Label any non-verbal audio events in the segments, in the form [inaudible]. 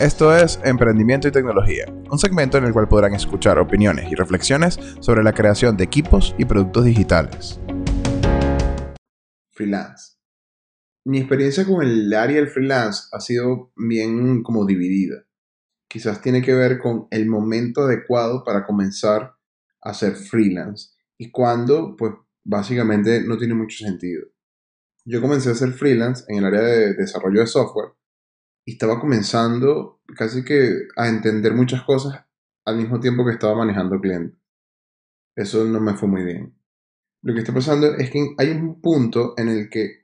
Esto es Emprendimiento y Tecnología, un segmento en el cual podrán escuchar opiniones y reflexiones sobre la creación de equipos y productos digitales. Freelance. Mi experiencia con el área del freelance ha sido bien como dividida. Quizás tiene que ver con el momento adecuado para comenzar a hacer freelance y cuando, pues básicamente no tiene mucho sentido. Yo comencé a hacer freelance en el área de desarrollo de software y estaba comenzando casi que a entender muchas cosas al mismo tiempo que estaba manejando clientes. Eso no me fue muy bien. Lo que está pasando es que hay un punto en el que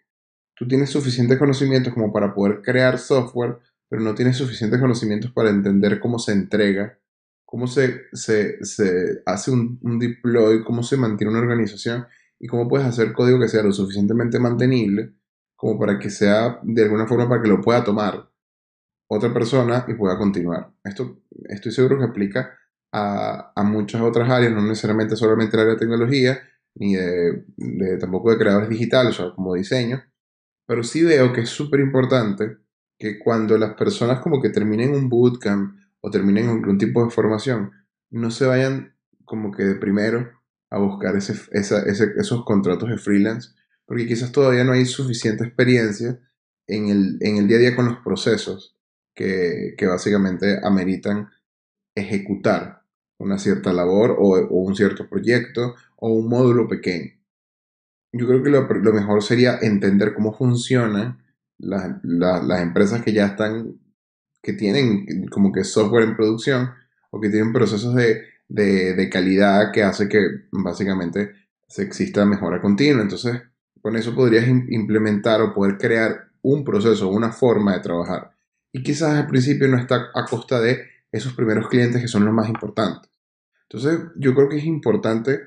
tú tienes suficientes conocimientos como para poder crear software, pero no tienes suficientes conocimientos para entender cómo se entrega, cómo se, se, hace un, un deploy, cómo se mantiene una organización y cómo puedes hacer código que sea lo suficientemente mantenible como para que sea de alguna forma para que lo pueda tomar otra persona y pueda continuar. Esto estoy seguro que aplica a, muchas otras áreas, no necesariamente solamente el área de tecnología, ni de, tampoco de creadores digitales, o como diseño, pero sí veo que es súper importante que cuando las personas como que terminen un bootcamp o terminen algún tipo de formación, no se vayan como que de primero a buscar ese, esos contratos de freelance, porque quizás todavía no hay suficiente experiencia en el, en el día a día con los procesos que, básicamente ameritan ejecutar una cierta labor o, un cierto proyecto o un módulo pequeño. Yo creo que lo, mejor sería entender cómo funcionan las, empresas que ya están, que tienen como que software en producción o que tienen procesos de, de calidad que hace que básicamente se exista mejora continua. Entonces, con eso podrías implementar o poder crear un proceso, una forma de trabajar y quizás al principio no está a costa de esos primeros clientes que son los más importantes. Entonces, yo creo que es importante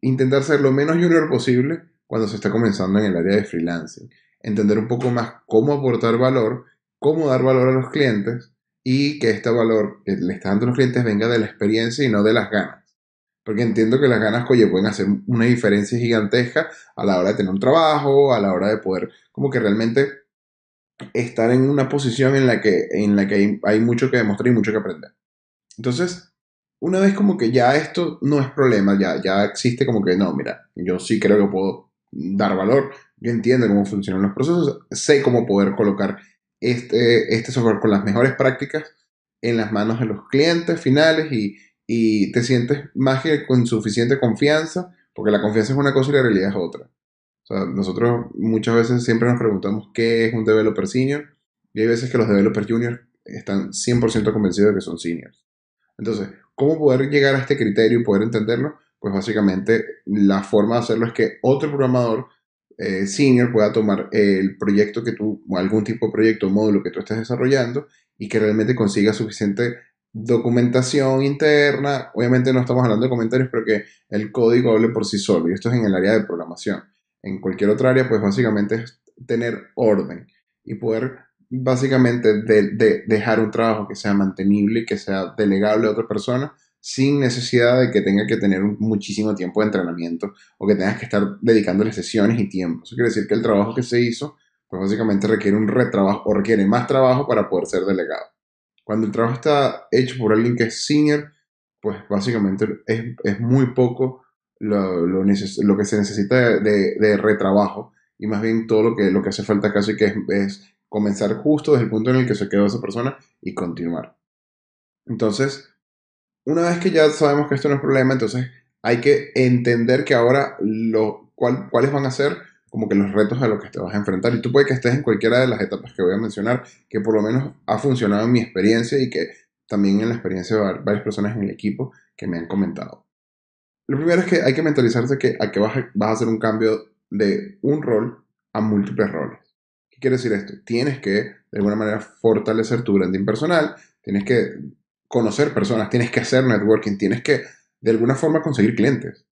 intentar ser lo menos junior posible cuando se está comenzando en el área de freelancing. Entender un poco más cómo aportar valor, cómo dar valor a los clientes y que este valor que le está dando a los clientes venga de la experiencia y no de las ganas. Porque entiendo que las ganas, oye, pueden hacer una diferencia gigantesca a la hora de tener un trabajo, a la hora de poder como que realmente estar en una posición en la que, en la que hay, mucho que demostrar y mucho que aprender. Entonces, una vez como que ya esto no es problema, ya, ya existe como que no, mira, yo sí creo que puedo dar valor, yo entiendo cómo funcionan los procesos, sé cómo poder colocar este, este software con las mejores prácticas en las manos de los clientes finales y, y te sientes más que con suficiente confianza, porque la confianza es una cosa y la realidad es otra nosotros muchas veces siempre nos preguntamos qué es un developer senior y hay veces que los developers junior están 100% convencidos de que son seniors. Entonces, ¿cómo poder llegar a este criterio y poder entenderlo? Pues básicamente la forma de hacerlo es que otro programador eh, senior pueda tomar el proyecto que tú, o algún tipo de proyecto o módulo que tú estés desarrollando y que realmente consiga suficiente documentación interna. Obviamente no estamos hablando de comentarios, pero que el código hable por sí solo. Y esto es en el área de programación en cualquier otra área, pues básicamente es tener orden y poder básicamente de, dejar un trabajo que sea mantenible y que sea delegable a otra persona sin necesidad de que tenga que tener muchísimo tiempo de entrenamiento o que tengas que estar dedicándole sesiones y tiempo. Eso quiere decir que el trabajo que se hizo, pues básicamente requiere un retrabajo o requiere más trabajo para poder ser delegado. Cuando el trabajo está hecho por alguien que es senior, pues básicamente es, es muy poco lo, lo, que se necesita de, retrabajo y más bien todo lo que, lo que hace falta casi que es, comenzar justo desde el punto en el que se quedó esa persona y continuar. Entonces, una vez que ya sabemos que esto no es problema, entonces hay que entender que ahora lo, cuál, cuáles van a ser como que los retos a los que te vas a enfrentar. Y tú puede que estés en cualquiera de las etapas que voy a mencionar, que por lo menos ha funcionado en mi experiencia y que también en la experiencia de varias personas en el equipo que me han comentado. Lo primero es que hay que mentalizarse que, a que vas a, vas a hacer un cambio de un rol a múltiples roles. ¿Qué quiere decir esto? Tienes que, de alguna manera, fortalecer tu branding personal, tienes que conocer personas, tienes que hacer networking, tienes que, de alguna forma, conseguir clientes.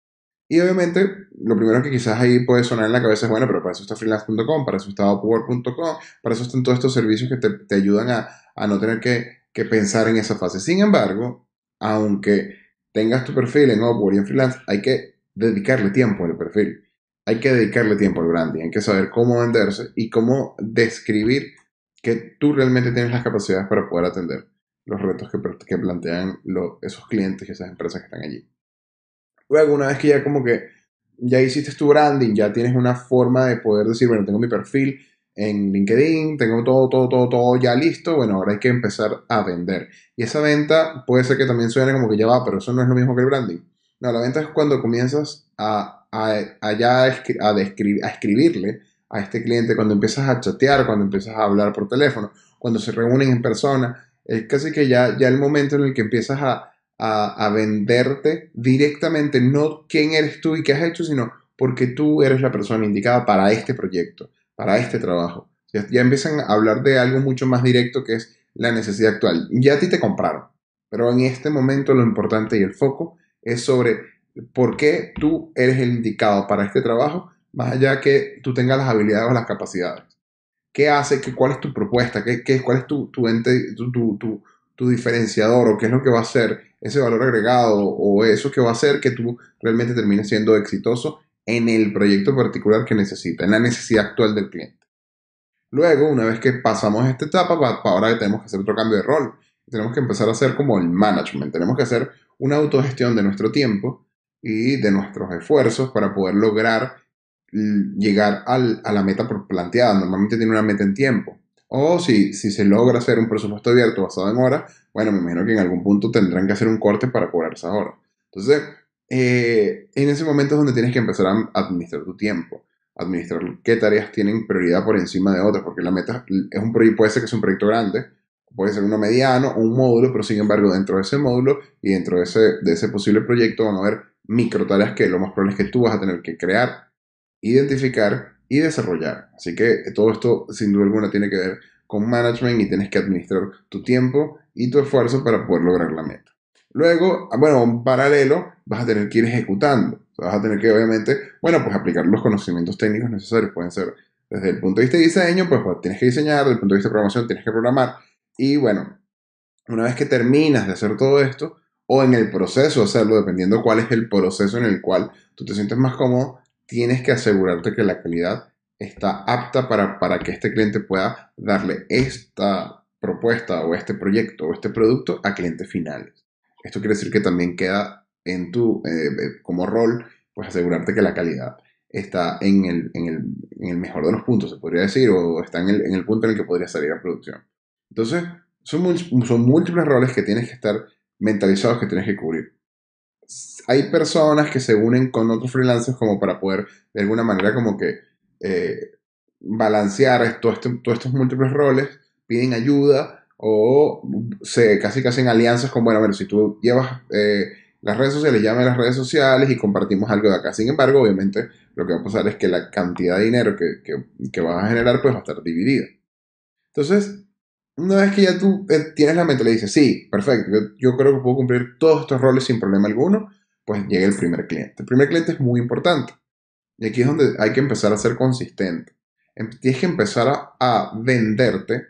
Y obviamente, lo primero que quizás ahí puede sonar en la cabeza es, bueno, pero para eso está freelance.com, para eso está upwork.com, para eso están todos estos servicios que te, te ayudan a, a, no tener que, que pensar en esa fase. Sin embargo, aunque tengas tu perfil en Upwork y en freelance, hay que dedicarle tiempo al perfil. Hay que dedicarle tiempo al branding, hay que saber cómo venderse y cómo describir que tú realmente tienes las capacidades para poder atender los retos que, que plantean esos clientes y esas empresas que están allí. Luego, una vez que ya como que ya hiciste tu branding, ya tienes una forma de poder decir, bueno, tengo mi perfil en LinkedIn, tengo todo, todo, todo, todo ya listo, bueno, ahora hay que empezar a vender. Y esa venta puede ser que también suene como que ya va, pero eso no es lo mismo que el branding. No, la venta es cuando comienzas a, a, a ya a, a escribirle a este cliente, cuando empiezas a chatear, cuando empiezas a hablar por teléfono, cuando se reúnen en persona, es casi que ya, ya el momento en el que empiezas a, a, venderte directamente, no quién eres tú y qué has hecho, sino porque tú eres la persona indicada para este proyecto, para este trabajo. Ya, empiezan a hablar de algo mucho más directo que es la necesidad actual. Ya a ti te compraron, pero en este momento lo importante y el foco es sobre por qué tú eres el indicado para este trabajo, más allá que tú tengas las habilidades o las capacidades. ¿Qué hace? Que, ¿Cuál es tu propuesta? ¿Qué, qué, ¿Cuál es tu, tu, ente, tu, tu, tu, diferenciador? ¿O qué es lo que va a hacer ese valor agregado? ¿O eso que va a hacer que tú realmente termines siendo exitoso en el proyecto particular que necesita, en la necesidad actual del cliente? Luego, una vez que pasamos esta etapa, ahora tenemos que hacer otro cambio de rol. Tenemos que empezar a hacer como el management. Tenemos que hacer una autogestión de nuestro tiempo y de nuestros esfuerzos para poder lograr llegar al, a la meta planteada. Normalmente tiene una meta en tiempo. O si, si se logra hacer un presupuesto abierto basado en horas, bueno, me imagino que en algún punto tendrán que hacer un corte para cobrar esas horas. Entonces, eh, en ese momento es donde tienes que empezar a administrar tu tiempo, administrar qué tareas tienen prioridad por encima de otras, porque la meta es un proyecto, puede ser que es un proyecto grande, puede ser uno mediano o un módulo, pero sin embargo dentro de ese módulo y dentro de ese, de ese posible proyecto van a haber micro tareas que lo más probable es que tú vas a tener que crear, identificar y desarrollar. Así que todo esto sin duda alguna tiene que ver con management y tienes que administrar tu tiempo y tu esfuerzo para poder lograr la meta. Luego, bueno, en paralelo, vas a tener que ir ejecutando. Vas a tener que, obviamente, bueno, pues aplicar los conocimientos técnicos necesarios. Pueden ser desde el punto de vista de diseño, pues, pues tienes que diseñar, desde el punto de vista de programación tienes que programar. Y bueno, una vez que terminas de hacer todo esto, o en el proceso de hacerlo, dependiendo cuál es el proceso en el cual tú te sientes más cómodo, tienes que asegurarte que la calidad está apta para, para que este cliente pueda darle esta propuesta o este proyecto o este producto a clientes finales. Esto quiere decir que también queda en tu, eh, eh, como rol, pues asegurarte que la calidad está en el, en, el, en el, mejor de los puntos, se podría decir, o está en el, en el punto en el que podría salir a producción. Entonces, son, son múltiples roles que tienes que estar mentalizados, que tienes que cubrir hay personas que se unen con otros freelancers como para poder de alguna manera como que eh, balancear todos estos múltiples roles, piden ayuda o se casi que hacen alianzas con, bueno, a ver, si tú llevas eh, las redes sociales, llame a las redes sociales y compartimos algo de acá. Sin embargo, obviamente, lo que va a pasar es que la cantidad de dinero que, que, vas a generar pues va a estar dividida. Entonces, una vez que ya tú eh, tienes la mente, le dices, sí, perfecto, yo, creo que puedo cumplir todos estos roles sin problema alguno, pues llega el primer cliente. El primer cliente es muy importante. Y aquí es donde hay que empezar a ser consistente. Em, tienes que empezar a, venderte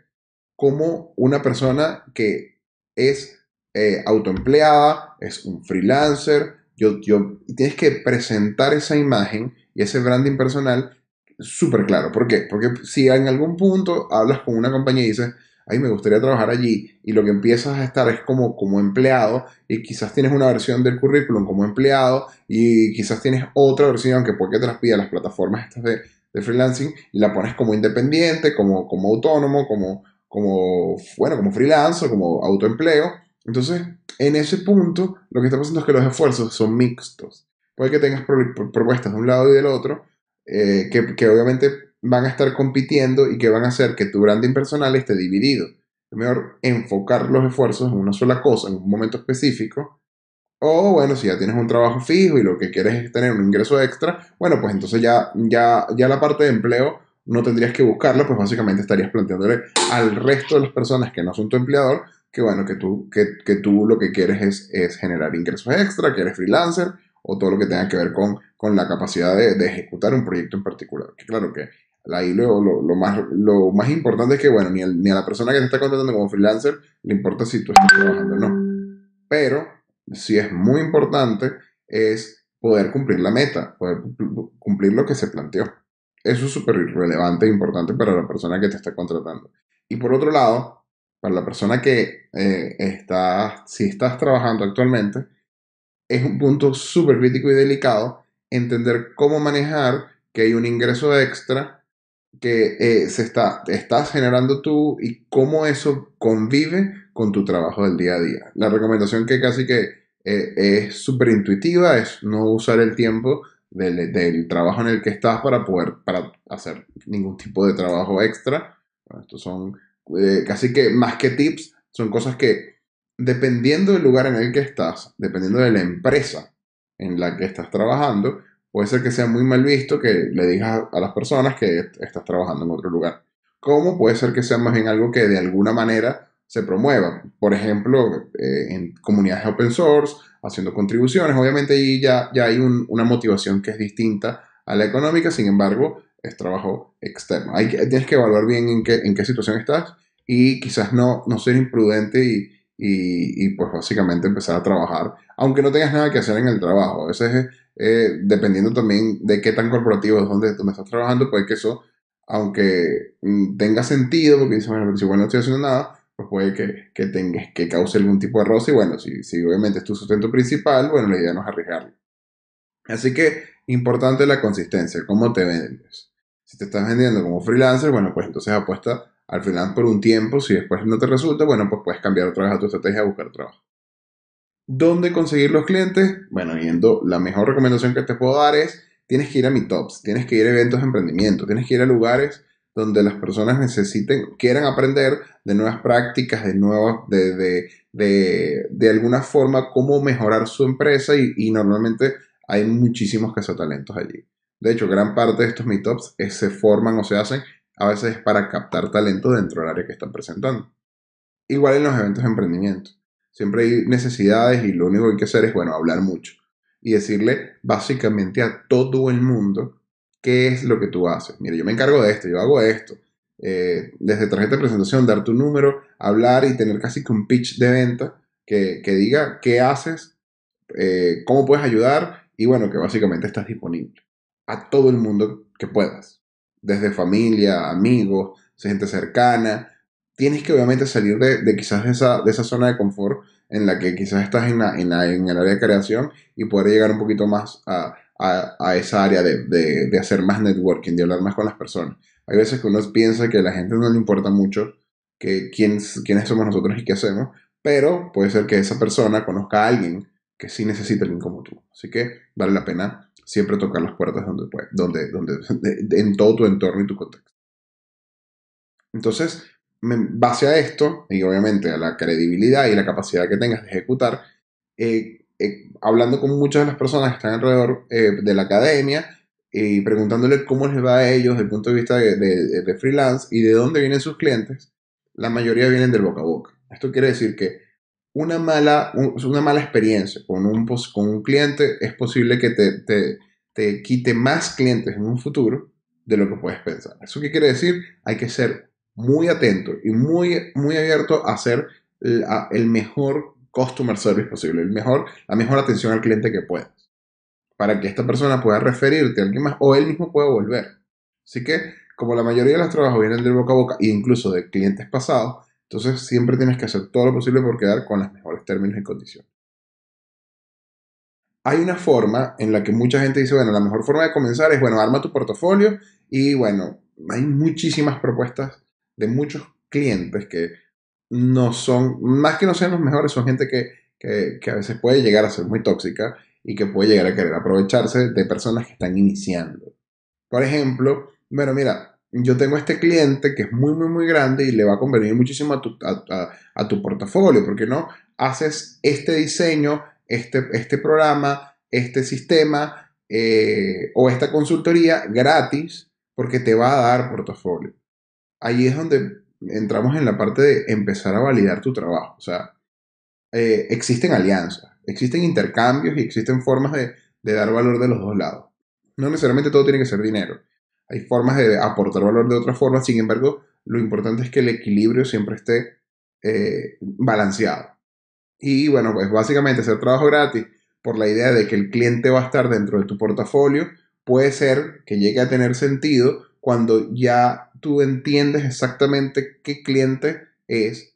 como una persona que es eh, autoempleada, es un freelancer. Tienes que presentar esa imagen y ese branding personal súper claro. ¿Por qué? Porque si en algún punto hablas con una compañía y dices, ay, me gustaría trabajar allí, y lo que empiezas a estar es como, como empleado, y quizás tienes una versión del currículum como empleado, y quizás tienes otra versión que puede que te las pida las plataformas estas de, de freelancing, y la pones como independiente, como, como autónomo, como, como, bueno, como freelance o como autoempleo. Entonces, en ese punto, lo que está pasando es que los esfuerzos son mixtos. Puede que tengas propuestas de un lado y del otro, eh, que, que obviamente van a estar compitiendo y que van a hacer que tu branding personal esté dividido. Es mejor enfocar los esfuerzos en una sola cosa, en un momento específico. O bueno, si ya tienes un trabajo fijo y lo que quieres es tener un ingreso extra, bueno, pues entonces ya, ya, ya la parte de empleo no tendrías que buscarla, pues básicamente estarías planteándole al resto de las personas que no son tu empleador que bueno, que tú, que, que tú lo que quieres es, es, generar ingresos extra, que eres freelancer o todo lo que tenga que ver con, con la capacidad de, de, ejecutar un proyecto en particular. Que claro que Ahí lo, lo, más, lo más importante es que, bueno, ni, ni, a la persona que te está contratando como freelancer le importa si tú estás trabajando o no. Pero, si es muy importante, es poder cumplir la meta, poder cumplir lo que se planteó. Eso es súper relevante e importante para la persona que te está contratando. Y por otro lado, para la persona que eh, está, si estás trabajando actualmente, es un punto súper crítico y delicado entender cómo manejar que hay un ingreso extra que eh, se está, estás generando tú y cómo eso convive con tu trabajo del día a día. La recomendación que casi que eh, es súper intuitiva es no usar el tiempo del, trabajo en el que estás para poder para hacer ningún tipo de trabajo extra. estos son eh, casi que más que tips, son cosas que dependiendo del lugar en el que estás, dependiendo de la empresa en la que estás trabajando, puede ser que sea muy mal visto que le digas a las personas que estás trabajando en otro lugar. Como puede ser que sea más bien algo que de alguna manera se promueva. Por ejemplo, eh, en comunidades open source, haciendo contribuciones. Obviamente ahí ya, ya hay una motivación que es distinta a la económica, sin embargo, es trabajo externo. Hay, tienes que evaluar bien en qué, en qué situación estás y quizás no, no ser imprudente y, pues básicamente empezar a trabajar, aunque no tengas nada que hacer en el trabajo. A veces, eh, dependiendo también de qué tan corporativo es donde, donde estás trabajando, puede que eso, aunque mm, tenga sentido, porque dices, bueno, pero si no estoy haciendo nada, puede que, que, que cause algún tipo de roce y bueno, si, si obviamente es tu sustento principal, bueno, la idea no es arriesgarlo. Así que importante la consistencia, cómo te vendes. Si te estás vendiendo como freelancer, bueno, pues entonces apuesta al freelance por un tiempo, si después no te resulta, bueno, pues puedes cambiar otra vez a tu estrategia a buscar trabajo. ¿Dónde conseguir los clientes? Bueno, viendo la mejor recomendación que te puedo dar es, tienes que ir a meetups, tienes que ir a eventos de emprendimiento, tienes que ir a lugares donde las personas necesiten, quieran aprender de nuevas prácticas, de nuevas, de, de, alguna forma cómo mejorar su empresa y, normalmente hay muchísimos cazatalentos allí. De hecho, gran parte de estos meetups se forman o se hacen a veces para captar talento dentro del área que están presentando. Igual en los eventos de emprendimiento. Siempre hay necesidades y lo único que hay que hacer es, bueno, hablar mucho y decirle básicamente a todo el mundo qué es lo que tú haces. Mira, yo me encargo de esto, yo hago esto. Eh, desde tarjeta de presentación, dar tu número, hablar y tener casi que un pitch de venta que, diga qué haces, eh, cómo puedes ayudar y bueno, que básicamente estás disponible a todo el mundo que puedas. Desde familia, amigos, gente cercana. Tienes que obviamente salir de, quizás esa, de esa zona de confort en la que quizás estás en, en, en el área de creación y poder llegar un poquito más a, a, esa área de, hacer más networking, de hablar más con las personas. Hay veces que uno piensa que a la gente no le importa mucho que quiénes, quiénes somos nosotros y qué hacemos, pero puede ser que esa persona conozca a alguien que sí necesita alguien como tú. Así que vale la pena siempre tocar las puertas donde puede, donde, donde, en todo tu entorno y tu contexto. Entonces, base a esto, y obviamente a la credibilidad y la capacidad que tengas de ejecutar, eh, eh, hablando con muchas de las personas que están alrededor eh, de la academia y preguntándole cómo les va a ellos desde el punto de vista de, freelance y de dónde vienen sus clientes, la mayoría vienen del boca a boca. Esto quiere decir que una mala, una mala experiencia con un, con un cliente es posible que te, te, te quite más clientes en un futuro de lo que puedes pensar. ¿Eso qué quiere decir? Hay que ser muy atento y muy, muy abierto a ser el mejor customer service posible, el mejor, la mejor atención al cliente que puedas, para que esta persona pueda referirte a alguien más o él mismo pueda volver. Así que, como la mayoría de los trabajos vienen del boca a boca e incluso de clientes pasados, entonces siempre tienes que hacer todo lo posible por quedar con los mejores términos y condiciones. Hay una forma en la que mucha gente dice, bueno, la mejor forma de comenzar es, bueno, arma tu portafolio y bueno, hay muchísimas propuestas de muchos clientes que no son, más que no sean los mejores, son gente que, a veces puede llegar a ser muy tóxica y que puede llegar a querer aprovecharse de personas que están iniciando. Por ejemplo, bueno, mira, yo tengo este cliente que es muy, muy, muy grande y le va a convenir muchísimo a tu, a, tu portafolio, porque no haces este diseño, este, este programa, este sistema eh, o esta consultoría gratis porque te va a dar portafolio. Ahí es donde entramos en la parte de empezar a validar tu trabajo. O sea, eh, existen alianzas, existen intercambios y existen formas de, dar valor de los dos lados. No necesariamente todo tiene que ser dinero. Hay formas de aportar valor de otra forma, sin embargo, lo importante es que el equilibrio siempre esté eh, balanceado. Y bueno, pues básicamente hacer trabajo gratis por la idea de que el cliente va a estar dentro de tu portafolio puede ser que llegue a tener sentido cuando ya tú entiendes exactamente qué cliente es,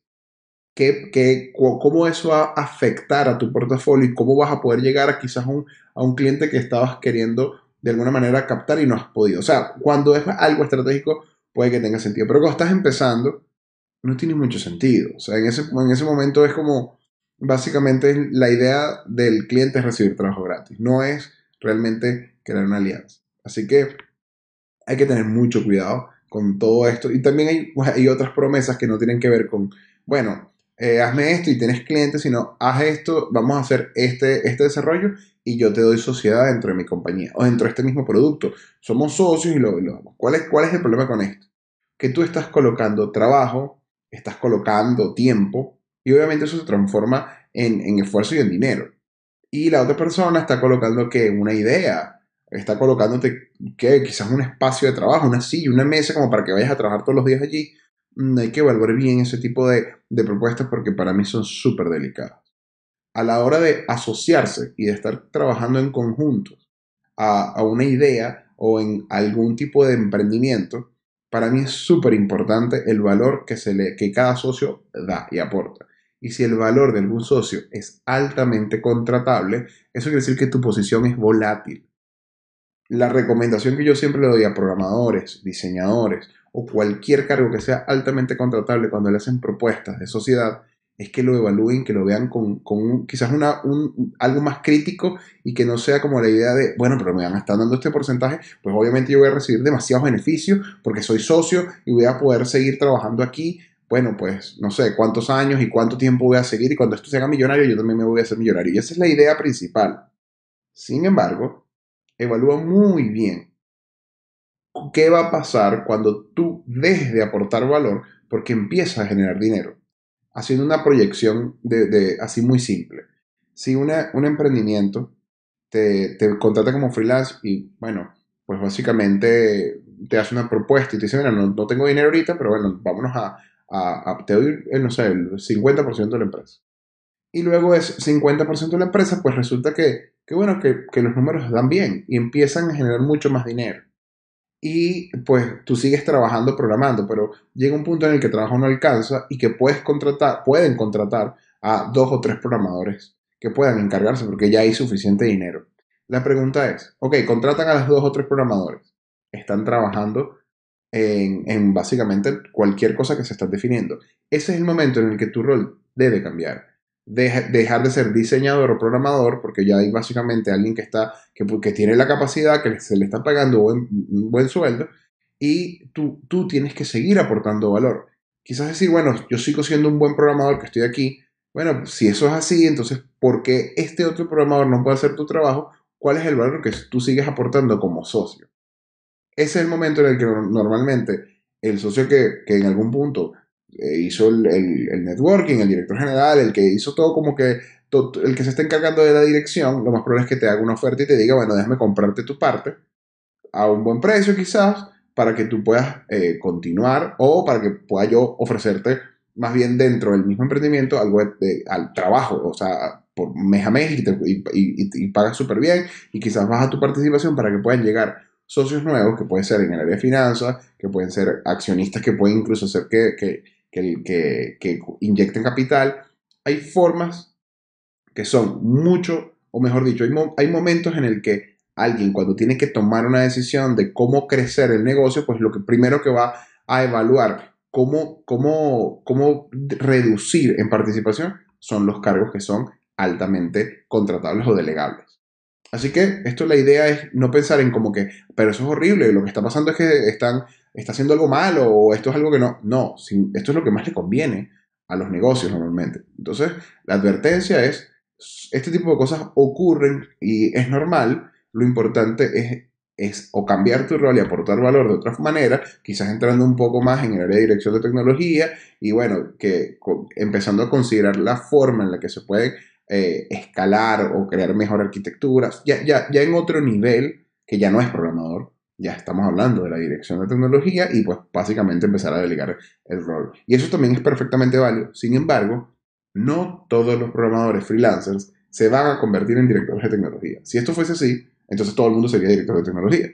qué, qué, cómo eso va a afectar a tu portafolio y cómo vas a poder llegar a quizás un, a un cliente que estabas queriendo de alguna manera captar y no has podido. O sea, cuando es algo estratégico puede que tenga sentido, pero cuando estás empezando no tiene mucho sentido. O sea, en ese, en ese momento es como, básicamente la idea del cliente es recibir trabajo gratis, no es realmente crear una alianza. Así que hay que tener mucho cuidado con todo esto. Y también hay, hay otras promesas que no tienen que ver con, bueno, eh, hazme esto y tienes clientes, sino haz esto, vamos a hacer este, este desarrollo y yo te doy sociedad dentro de mi compañía o dentro de este mismo producto. Somos socios y lo, lo ¿Cuál es, ¿Cuál es el problema con esto? Que tú estás colocando trabajo, estás colocando tiempo y obviamente eso se transforma en, en esfuerzo y en dinero. Y la otra persona está colocando que una idea, está colocándote que quizás un espacio de trabajo, una silla, una mesa como para que vayas a trabajar todos los días allí. Mm, hay que evaluar bien ese tipo de, de propuestas porque para mí son súper delicadas. A la hora de asociarse y de estar trabajando en conjunto a, a una idea o en algún tipo de emprendimiento, para mí es súper importante el valor que, se le, que cada socio da y aporta. Y si el valor de algún socio es altamente contratable, eso quiere decir que tu posición es volátil. La recomendación que yo siempre le doy a programadores, diseñadores o cualquier cargo que sea altamente contratable cuando le hacen propuestas de sociedad es que lo evalúen, que lo vean con, con quizás un, algo más crítico y que no sea como la idea de, bueno, pero me van a estar dando este porcentaje, pues obviamente yo voy a recibir demasiados beneficios porque soy socio y voy a poder seguir trabajando aquí. Bueno, pues no sé cuántos años y cuánto tiempo voy a seguir y cuando esto se haga millonario yo también me voy a hacer millonario. Y esa es la idea principal. Sin embargo, evalúa muy bien qué va a pasar cuando tú dejes de aportar valor porque empiezas a generar dinero haciendo una proyección de, así muy simple. Si una, un emprendimiento te, te, contrata como freelance y, bueno, pues básicamente te hace una propuesta y te dice, bueno, no, no tengo dinero ahorita, pero bueno, vámonos a, a, te doy, no sé, el 50% de la empresa. Y luego es 50% de la empresa, pues resulta que, que bueno, que, que los números dan bien y empiezan a generar mucho más dinero y pues tú sigues trabajando programando, pero llega un punto en el que el trabajo no alcanza y que puedes contratar, pueden contratar a dos o tres programadores que puedan encargarse porque ya hay suficiente dinero. La pregunta es, ok, contratan a los dos o tres programadores, están trabajando en, en básicamente cualquier cosa que se está definiendo. Ese es el momento en el que tu rol debe cambiar dejar de ser diseñador o programador, porque ya hay básicamente alguien que está, que, que tiene la capacidad, que se le está pagando un buen, sueldo, y tú, tú tienes que seguir aportando valor. Quizás decir, bueno, yo sigo siendo un buen programador que estoy aquí. Bueno, si eso es así, entonces, ¿por qué este otro programador no puede hacer tu trabajo? ¿Cuál es el valor que tú sigues aportando como socio? Ese es el momento en el que normalmente el socio que, que en algún punto hizo el, el, networking, el director general, el que hizo todo como que el que se está encargando de la dirección, lo más probable es que te haga una oferta y te diga, bueno, déjame comprarte tu parte a un buen precio quizás para que tú puedas eh, continuar o para que pueda yo ofrecerte más bien dentro del mismo emprendimiento algo de, al trabajo, o sea, por mes a mes y, y, y, y pagas súper bien y quizás baja tu participación para que puedan llegar socios nuevos que pueden ser en el área de finanzas, que pueden ser accionistas que pueden incluso hacer que que, inyecten capital. Hay formas que son mucho, o mejor dicho, hay, hay momentos en el que alguien cuando tiene que tomar una decisión de cómo crecer el negocio, pues lo que primero que va a evaluar cómo, cómo, cómo reducir en participación son los cargos que son altamente contratables o delegables. Así que esto la idea es no pensar en como que, pero eso es horrible, lo que está pasando es que están está haciendo algo malo o esto es algo que no. No, esto es lo que más le conviene a los negocios normalmente. Entonces, la advertencia es, este tipo de cosas ocurren y es normal. Lo importante es, es o cambiar tu rol y aportar valor de otra manera, quizás entrando un poco más en el área de dirección de tecnología y bueno, que empezando a considerar la forma en la que se puede eh, escalar o crear mejor arquitectura, ya, ya, ya en otro nivel que ya no es programador, ya estamos hablando de la dirección de tecnología y pues básicamente empezar a delegar el rol. Y eso también es perfectamente válido. Sin embargo, no todos los programadores freelancers se van a convertir en directores de tecnología. Si esto fuese así, entonces todo el mundo sería director de tecnología.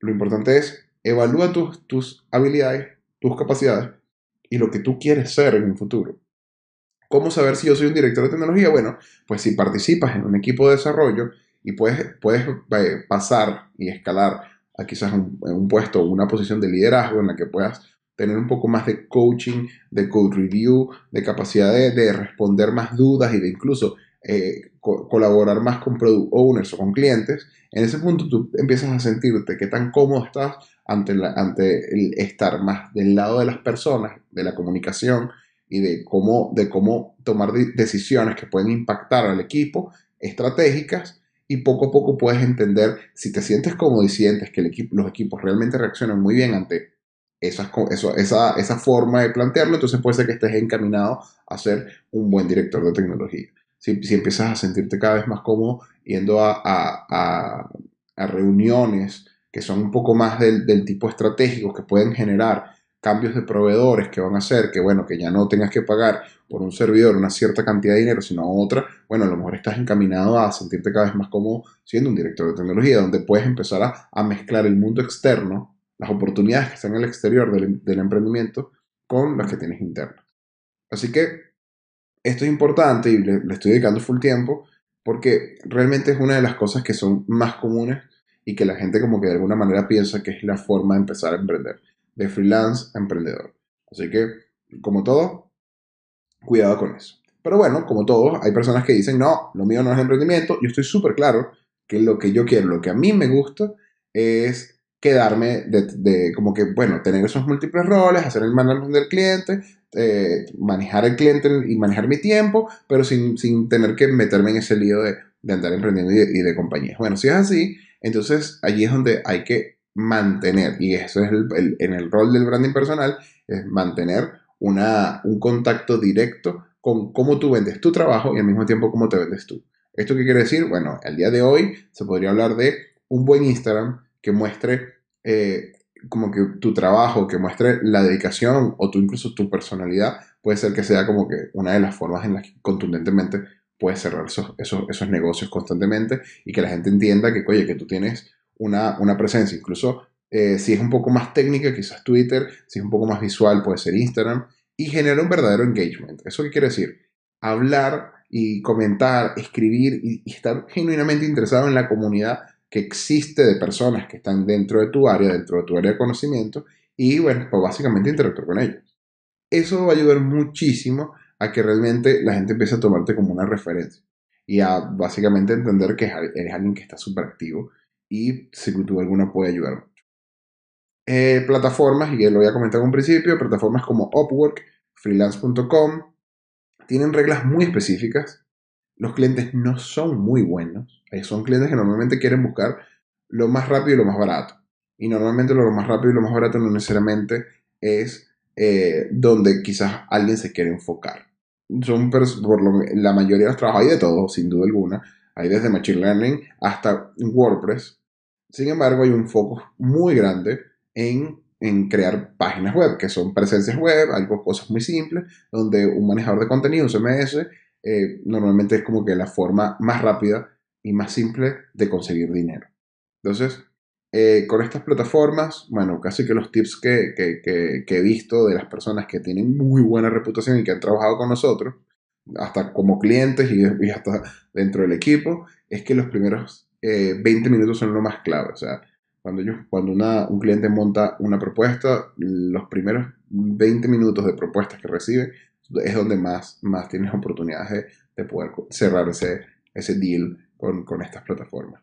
Lo importante es evalúa tus, tus habilidades, tus capacidades y lo que tú quieres ser en un futuro. ¿Cómo saber si yo soy un director de tecnología? Bueno, pues si participas en un equipo de desarrollo y puedes, puedes eh, pasar y escalar a quizás un, puesto una posición de liderazgo en la que puedas tener un poco más de coaching, de code review, de capacidad de, responder más dudas y de incluso eh, colaborar más con product owners o con clientes, en ese punto tú empiezas a sentirte qué tan cómodo estás ante, ante el estar más del lado de las personas, de la comunicación y de cómo, de cómo tomar decisiones que pueden impactar al equipo, estratégicas, y poco a poco puedes entender si te sientes cómodo y sientes que el equipo, los equipos realmente reaccionan muy bien ante esa, esa, esa forma de plantearlo, entonces puede ser que estés encaminado a ser un buen director de tecnología. Si, si empiezas a sentirte cada vez más cómodo yendo a, a, a, reuniones que son un poco más del, del, tipo estratégico, que pueden generar cambios de proveedores que van a hacer que, bueno, que ya no tengas que pagar por un servidor una cierta cantidad de dinero, sino otra, bueno, a lo mejor estás encaminado a sentirte cada vez más cómodo siendo un director de tecnología, donde puedes empezar a, mezclar el mundo externo las oportunidades que están en el exterior del, emprendimiento con las que tienes interno. Así que esto es importante y le, estoy dedicando full tiempo porque realmente es una de las cosas que son más comunes y que la gente como que de alguna manera piensa que es la forma de empezar a emprender, de freelance a emprendedor. Así que, como todo, cuidado con eso. Pero bueno, como todos, hay personas que dicen, no, lo mío no es emprendimiento. Yo estoy súper claro que lo que yo quiero, lo que a mí me gusta es quedarme de, como que, bueno, tener esos múltiples roles, hacer el management del cliente, eh, manejar el cliente y manejar mi tiempo, pero sin, tener que meterme en ese lío de, andar emprendiendo y de, compañías. Bueno, si es así, entonces allí es donde hay que mantener, y eso es el, en el rol del branding personal, es mantener una, un contacto directo con cómo tú vendes tu trabajo y al mismo tiempo cómo te vendes tú. ¿Esto qué quiere decir? Bueno, al día de hoy se podría hablar de un buen Instagram, que muestre eh, como que tu trabajo, que muestre la dedicación o tú incluso tu personalidad, puede ser que sea como que una de las formas en las que contundentemente puedes cerrar esos, esos, negocios constantemente y que la gente entienda que, oye, que tú tienes una, una presencia, incluso eh, si es un poco más técnica, quizás Twitter, si es un poco más visual, puede ser Instagram, y genera un verdadero engagement. ¿Eso qué quiere decir? Hablar y comentar, escribir y estar genuinamente interesado en la comunidad que existe de personas que están dentro de tu área, dentro de tu área de conocimiento, y bueno, pues básicamente interactuar con ellos. Eso va a ayudar muchísimo a que realmente la gente empiece a tomarte como una referencia y a básicamente entender que eres alguien que está súper activo y si tú alguna puede ayudar mucho. Eh, plataformas, y lo voy a comentar en un principio, plataformas como Upwork, freelance.com, tienen reglas muy específicas. Los clientes no son muy buenos eh, son clientes que normalmente quieren buscar lo más rápido y lo más barato. Y normalmente lo más rápido y lo más barato no necesariamente es eh, donde quizás alguien se quiere enfocar. Son por lo, la mayoría de los trabajos, hay de todo, sin duda alguna. Hay desde Machine Learning hasta WordPress. Sin embargo, hay un foco muy grande en, en crear páginas web, que son presencias web, algo, cosas muy simples, donde un manejador de contenido, un CMS, eh, normalmente es como que la forma más rápida y más simple de conseguir dinero. Entonces, eh, con estas plataformas, bueno, casi que los tips que, he visto de las personas que tienen muy buena reputación y que han trabajado con nosotros, hasta como clientes y, hasta dentro del equipo, es que los primeros 20 eh, minutos son lo más clave. O sea, cuando, yo, cuando un cliente monta una propuesta, los primeros 20 minutos de propuestas que recibe es donde más, más tienes oportunidades de, de poder cerrar ese, ese deal con, estas plataformas.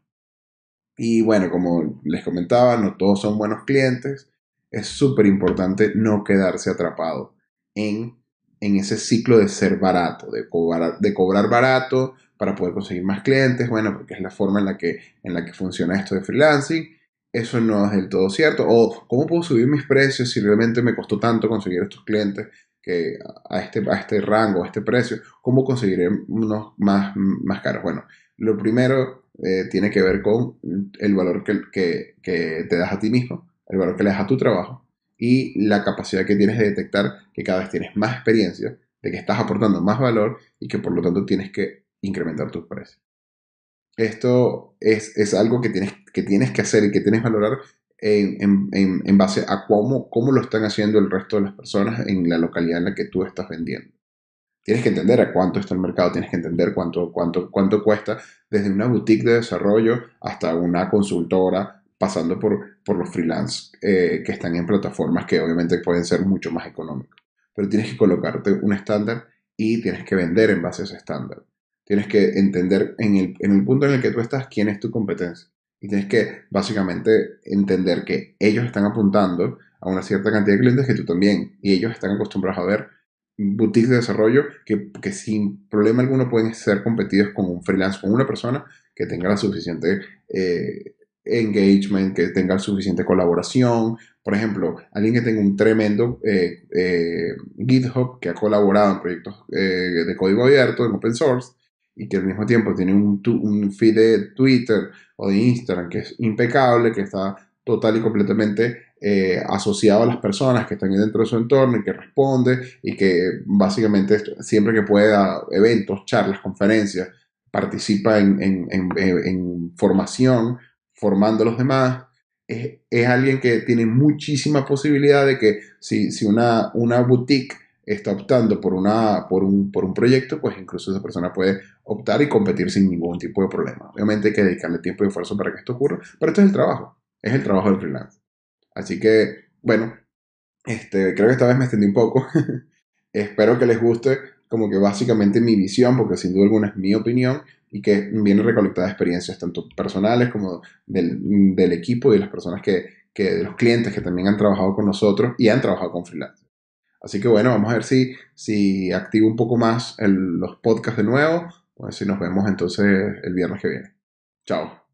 Y bueno, como les comentaba, no todos son buenos clientes. Es súper importante no quedarse atrapado en, en, ese ciclo de ser barato, de cobrar, de cobrar barato para poder conseguir más clientes. Bueno, porque es la forma en la, que, en la que funciona esto de freelancing. Eso no es del todo cierto. O cómo puedo subir mis precios si realmente me costó tanto conseguir estos clientes que a este, a este rango, a este precio. ¿Cómo conseguiré unos más, más caros? Bueno, lo primero eh, tiene que ver con el valor que, te das a ti mismo, el valor que le das a tu trabajo y la capacidad que tienes de detectar que cada vez tienes más experiencia, de que estás aportando más valor y que por lo tanto tienes que incrementar tus precios. Esto es, algo que tienes, que tienes que hacer y que tienes que valorar en, en, en base a cómo, cómo lo están haciendo el resto de las personas en la localidad en la que tú estás vendiendo. Tienes que entender a cuánto está el mercado, tienes que entender cuánto, cuánto, cuánto cuesta desde una boutique de desarrollo hasta una consultora, pasando por, por los freelance eh, que están en plataformas que obviamente pueden ser mucho más económicos. Pero tienes que colocarte un estándar y tienes que vender en base a ese estándar. Tienes que entender en el, en el punto en el que tú estás quién es tu competencia. Y tienes que básicamente entender que ellos están apuntando a una cierta cantidad de clientes que tú también. Y ellos están acostumbrados a ver boutiques de desarrollo que, que, sin problema alguno pueden ser competidos con un freelance, con una persona que tenga la suficiente eh, engagement, que tenga suficiente colaboración. Por ejemplo, alguien que tenga un tremendo eh, eh, GitHub, que ha colaborado en proyectos de código abierto, en open source, y que al mismo tiempo tiene un, un feed de Twitter o de Instagram que es impecable, que está total y completamente eh, asociado a las personas que están dentro de su entorno y que responde y que básicamente siempre que pueda, eventos, charlas, conferencias, participa en, formación, formando a los demás. Es, es, alguien que tiene muchísima posibilidad de que si, si una, una boutique está optando por, una, por, un, por un proyecto, pues incluso esa persona puede optar y competir sin ningún tipo de problema. Obviamente hay que dedicarle tiempo y esfuerzo para que esto ocurra, pero esto es el trabajo, es el trabajo del freelance. Así que, bueno, este, creo que esta vez me extendí un poco. [laughs] Espero que les guste como que básicamente mi visión, porque sin duda alguna es mi opinión y que viene recolectada experiencias tanto personales como del, del equipo y de las personas que, que, de los clientes que también han trabajado con nosotros y han trabajado con freelance. Así que bueno, vamos a ver si, si activo un poco más los podcasts de nuevo. Ver si nos vemos entonces el viernes que viene. Chao.